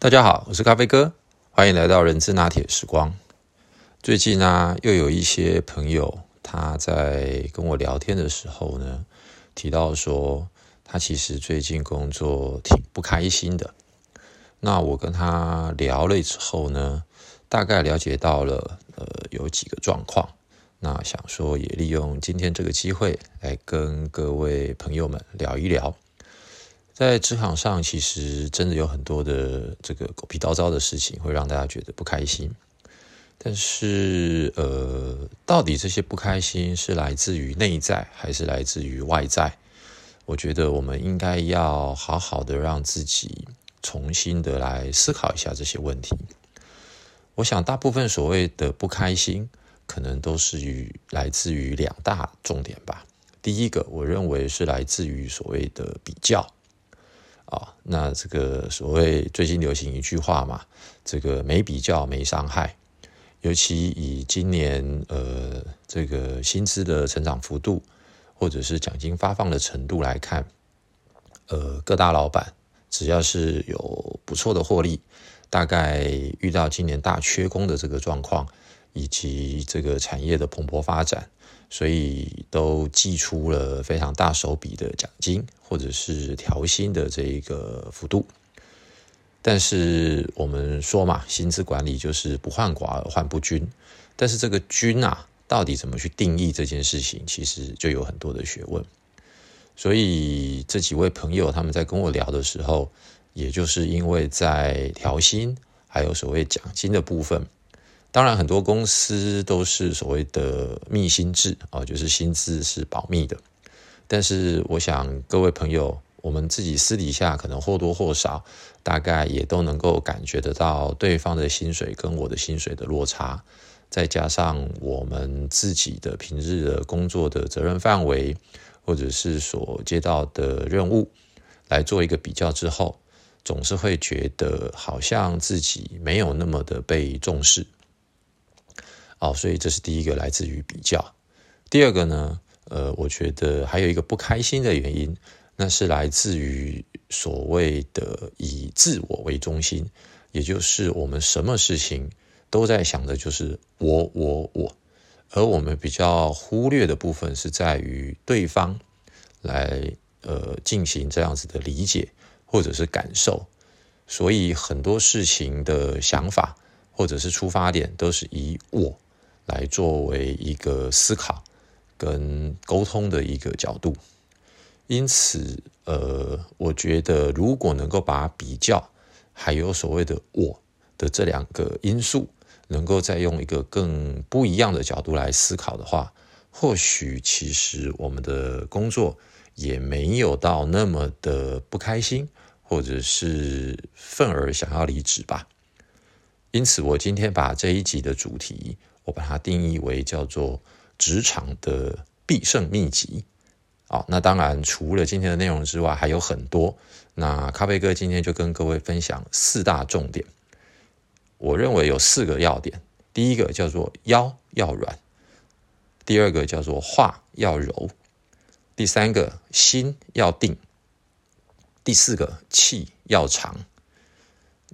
大家好，我是咖啡哥，欢迎来到人资拿铁时光。最近呢，又有一些朋友他在跟我聊天的时候呢，提到说他其实最近工作挺不开心的。那我跟他聊了之后呢，大概了解到了呃有几个状况。那想说也利用今天这个机会来跟各位朋友们聊一聊。在职场上，其实真的有很多的这个狗屁叨叨的事情，会让大家觉得不开心。但是，呃，到底这些不开心是来自于内在，还是来自于外在？我觉得我们应该要好好的让自己重新的来思考一下这些问题。我想，大部分所谓的不开心，可能都是与来自于两大重点吧。第一个，我认为是来自于所谓的比较。啊，那这个所谓最近流行一句话嘛，这个没比较没伤害。尤其以今年呃这个薪资的成长幅度，或者是奖金发放的程度来看，呃各大老板只要是有不错的获利，大概遇到今年大缺工的这个状况，以及这个产业的蓬勃发展。所以都寄出了非常大手笔的奖金，或者是调薪的这一个幅度。但是我们说嘛，薪资管理就是不患寡而患不均。但是这个均啊，到底怎么去定义这件事情，其实就有很多的学问。所以这几位朋友他们在跟我聊的时候，也就是因为在调薪还有所谓奖金的部分。当然，很多公司都是所谓的密薪制啊，就是薪资是保密的。但是，我想各位朋友，我们自己私底下可能或多或少，大概也都能够感觉得到对方的薪水跟我的薪水的落差，再加上我们自己的平日的工作的责任范围，或者是所接到的任务，来做一个比较之后，总是会觉得好像自己没有那么的被重视。哦，所以这是第一个来自于比较。第二个呢，呃，我觉得还有一个不开心的原因，那是来自于所谓的以自我为中心，也就是我们什么事情都在想的就是我我我，而我们比较忽略的部分是在于对方来呃进行这样子的理解或者是感受，所以很多事情的想法或者是出发点都是以我。来作为一个思考跟沟通的一个角度，因此，呃，我觉得如果能够把比较还有所谓的我的这两个因素，能够再用一个更不一样的角度来思考的话，或许其实我们的工作也没有到那么的不开心，或者是愤而想要离职吧。因此，我今天把这一集的主题。我把它定义为叫做职场的必胜秘籍。好，那当然除了今天的内容之外，还有很多。那咖啡哥今天就跟各位分享四大重点。我认为有四个要点：第一个叫做腰要软；第二个叫做话要柔；第三个心要定；第四个气要长。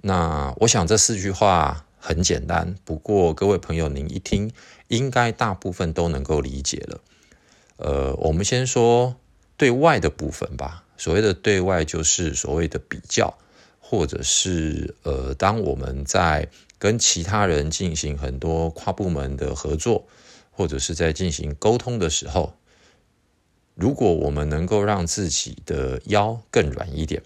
那我想这四句话。很简单，不过各位朋友，您一听，应该大部分都能够理解了。呃，我们先说对外的部分吧。所谓的对外，就是所谓的比较，或者是呃，当我们在跟其他人进行很多跨部门的合作，或者是在进行沟通的时候，如果我们能够让自己的腰更软一点，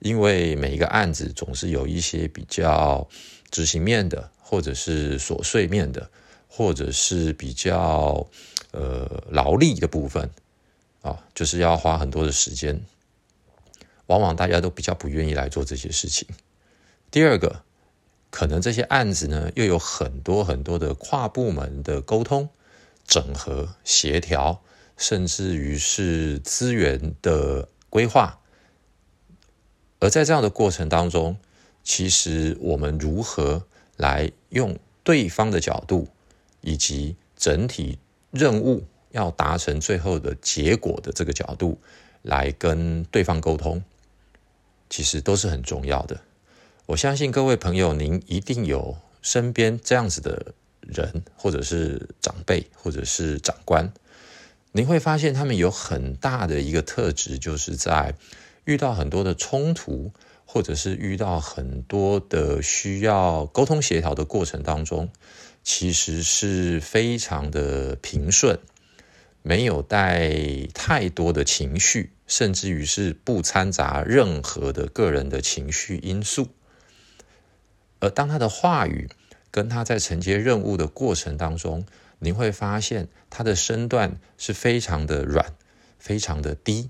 因为每一个案子总是有一些比较。执行面的，或者是琐碎面的，或者是比较呃劳力的部分啊，就是要花很多的时间，往往大家都比较不愿意来做这些事情。第二个，可能这些案子呢又有很多很多的跨部门的沟通、整合、协调，甚至于是资源的规划，而在这样的过程当中。其实我们如何来用对方的角度，以及整体任务要达成最后的结果的这个角度来跟对方沟通，其实都是很重要的。我相信各位朋友，您一定有身边这样子的人，或者是长辈，或者是长官，您会发现他们有很大的一个特质，就是在遇到很多的冲突，或者是遇到很多的需要沟通协调的过程当中，其实是非常的平顺，没有带太多的情绪，甚至于是不掺杂任何的个人的情绪因素。而当他的话语跟他在承接任务的过程当中，您会发现他的身段是非常的软，非常的低，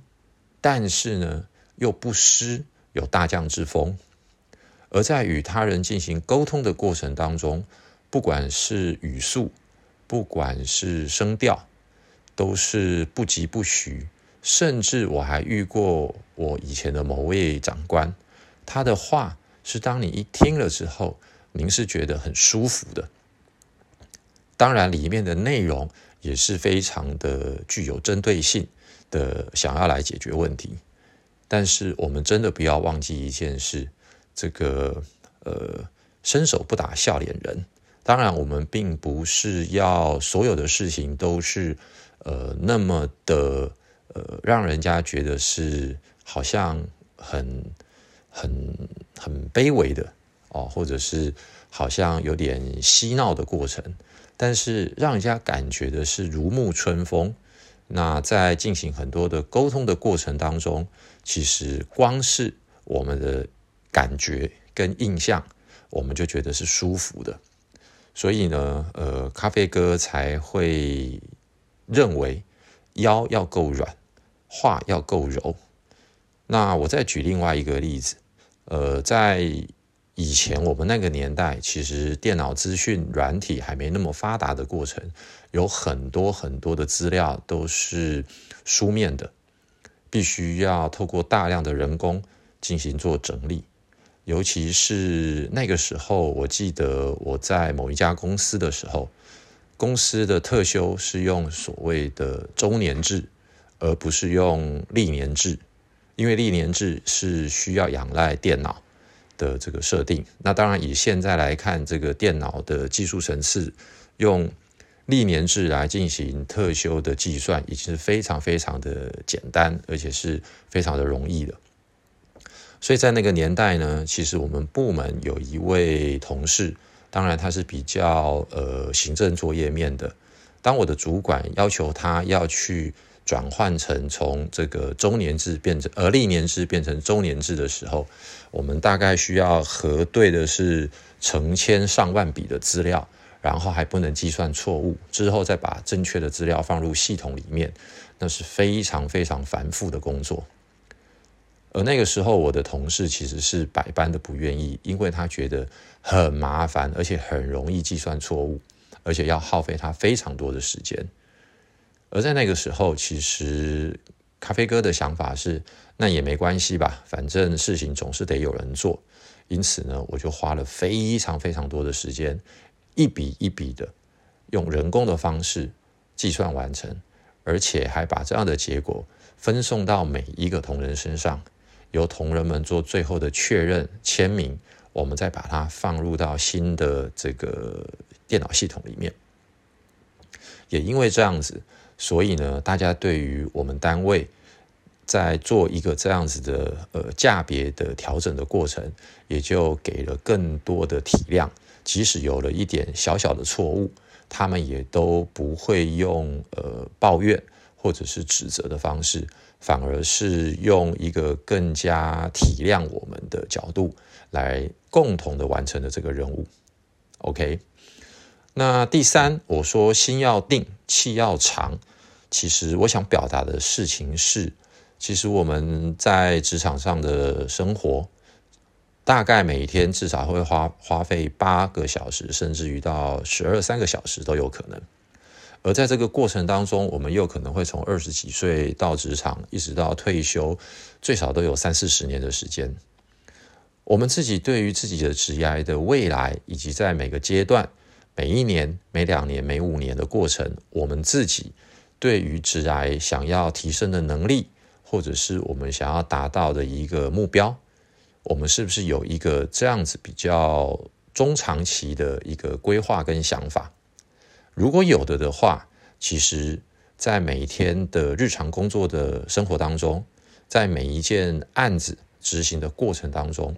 但是呢又不失有大将之风。而在与他人进行沟通的过程当中，不管是语速，不管是声调，都是不疾不徐。甚至我还遇过我以前的某位长官，他的话。是当你一听了之后，您是觉得很舒服的。当然，里面的内容也是非常的具有针对性的，想要来解决问题。但是，我们真的不要忘记一件事：这个呃，伸手不打笑脸人。当然，我们并不是要所有的事情都是呃那么的呃，让人家觉得是好像很。很很卑微的哦，或者是好像有点嬉闹的过程，但是让人家感觉的是如沐春风。那在进行很多的沟通的过程当中，其实光是我们的感觉跟印象，我们就觉得是舒服的。所以呢，呃，咖啡哥才会认为腰要够软，话要够柔。那我再举另外一个例子。呃，在以前我们那个年代，其实电脑资讯软体还没那么发达的过程，有很多很多的资料都是书面的，必须要透过大量的人工进行做整理。尤其是那个时候，我记得我在某一家公司的时候，公司的特休是用所谓的周年制，而不是用历年制。因为历年制是需要仰赖电脑的这个设定，那当然以现在来看，这个电脑的技术层次，用历年制来进行特修的计算，已经是非常非常的简单，而且是非常的容易的。所以在那个年代呢，其实我们部门有一位同事，当然他是比较呃行政作业面的，当我的主管要求他要去。转换成从这个周年制变成呃历年制变成周年制的时候，我们大概需要核对的是成千上万笔的资料，然后还不能计算错误，之后再把正确的资料放入系统里面，那是非常非常繁复的工作。而那个时候，我的同事其实是百般的不愿意，因为他觉得很麻烦，而且很容易计算错误，而且要耗费他非常多的时间。而在那个时候，其实咖啡哥的想法是，那也没关系吧，反正事情总是得有人做。因此呢，我就花了非常非常多的时间，一笔一笔的用人工的方式计算完成，而且还把这样的结果分送到每一个同仁身上，由同仁们做最后的确认签名，我们再把它放入到新的这个电脑系统里面。也因为这样子。所以呢，大家对于我们单位在做一个这样子的呃价别的调整的过程，也就给了更多的体谅。即使有了一点小小的错误，他们也都不会用呃抱怨或者是指责的方式，反而是用一个更加体谅我们的角度来共同的完成的这个任务。OK。那第三，我说心要定，气要长。其实我想表达的事情是，其实我们在职场上的生活，大概每天至少会花花费八个小时，甚至于到十二三个小时都有可能。而在这个过程当中，我们又可能会从二十几岁到职场，一直到退休，最少都有三四十年的时间。我们自己对于自己的职业的未来，以及在每个阶段。每一年、每两年、每五年的过程，我们自己对于致癌想要提升的能力，或者是我们想要达到的一个目标，我们是不是有一个这样子比较中长期的一个规划跟想法？如果有的的话，其实，在每一天的日常工作的生活当中，在每一件案子执行的过程当中，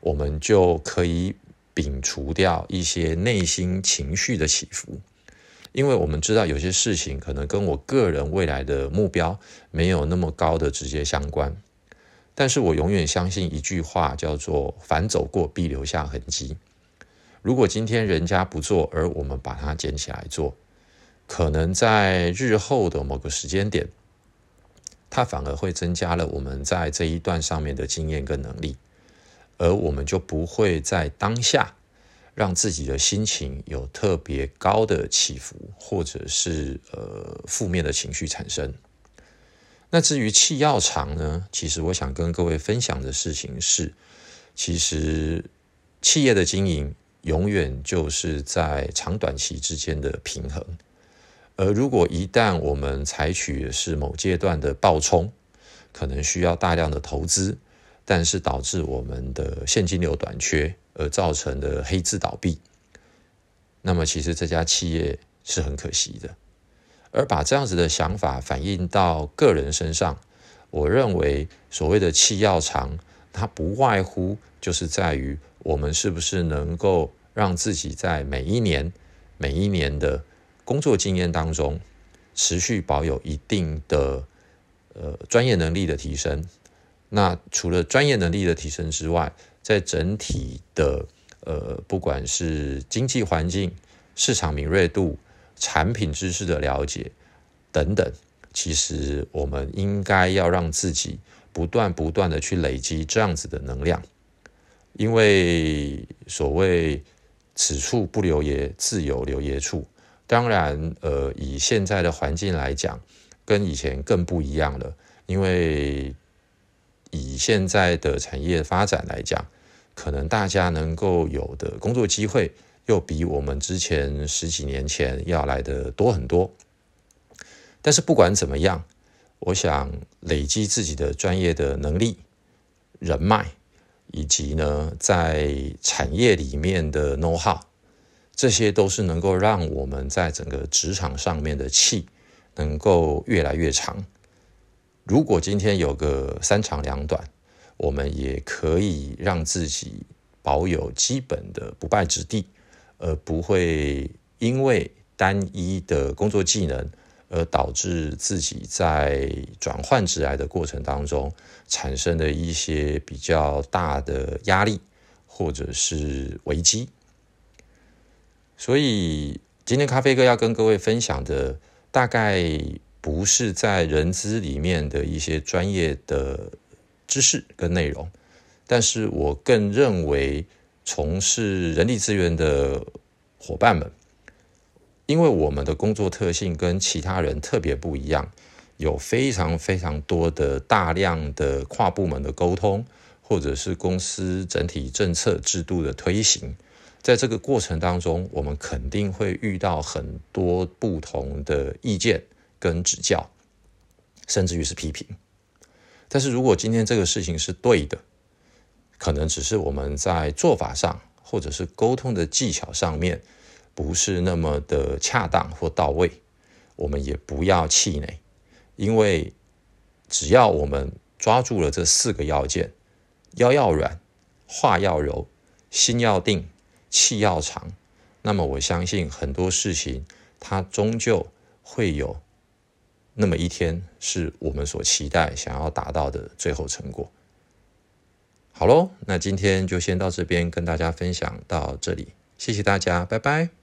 我们就可以摒除掉一些内心情绪的起伏。因为我们知道有些事情可能跟我个人未来的目标没有那么高的直接相关，但是我永远相信一句话，叫做“凡走过必留下痕迹”。如果今天人家不做，而我们把它捡起来做，可能在日后的某个时间点，它反而会增加了我们在这一段上面的经验跟能力，而我们就不会在当下。让自己的心情有特别高的起伏，或者是呃负面的情绪产生。那至于气要长呢？其实我想跟各位分享的事情是，其实企业的经营永远就是在长短期之间的平衡。而如果一旦我们采取的是某阶段的暴冲，可能需要大量的投资，但是导致我们的现金流短缺。而造成的黑字倒闭，那么其实这家企业是很可惜的。而把这样子的想法反映到个人身上，我认为所谓的气要长，它不外乎就是在于我们是不是能够让自己在每一年、每一年的工作经验当中，持续保有一定的呃专业能力的提升。那除了专业能力的提升之外，在整体的呃，不管是经济环境、市场敏锐度、产品知识的了解等等，其实我们应该要让自己不断不断的去累积这样子的能量，因为所谓此处不留爷，自有留爷处。当然，呃，以现在的环境来讲，跟以前更不一样了，因为。以现在的产业发展来讲，可能大家能够有的工作机会，又比我们之前十几年前要来的多很多。但是不管怎么样，我想累积自己的专业的能力、人脉，以及呢在产业里面的 know how，这些都是能够让我们在整个职场上面的气能够越来越长。如果今天有个三长两短，我们也可以让自己保有基本的不败之地，而不会因为单一的工作技能而导致自己在转换职来的过程当中产生的一些比较大的压力或者是危机。所以今天咖啡哥要跟各位分享的大概。不是在人资里面的一些专业的知识跟内容，但是我更认为从事人力资源的伙伴们，因为我们的工作特性跟其他人特别不一样，有非常非常多的大量的跨部门的沟通，或者是公司整体政策制度的推行，在这个过程当中，我们肯定会遇到很多不同的意见。跟指教，甚至于是批评。但是如果今天这个事情是对的，可能只是我们在做法上，或者是沟通的技巧上面不是那么的恰当或到位，我们也不要气馁，因为只要我们抓住了这四个要件：腰要软，话要柔，心要定，气要长，那么我相信很多事情它终究会有。那么一天是我们所期待、想要达到的最后成果。好喽，那今天就先到这边跟大家分享到这里，谢谢大家，拜拜。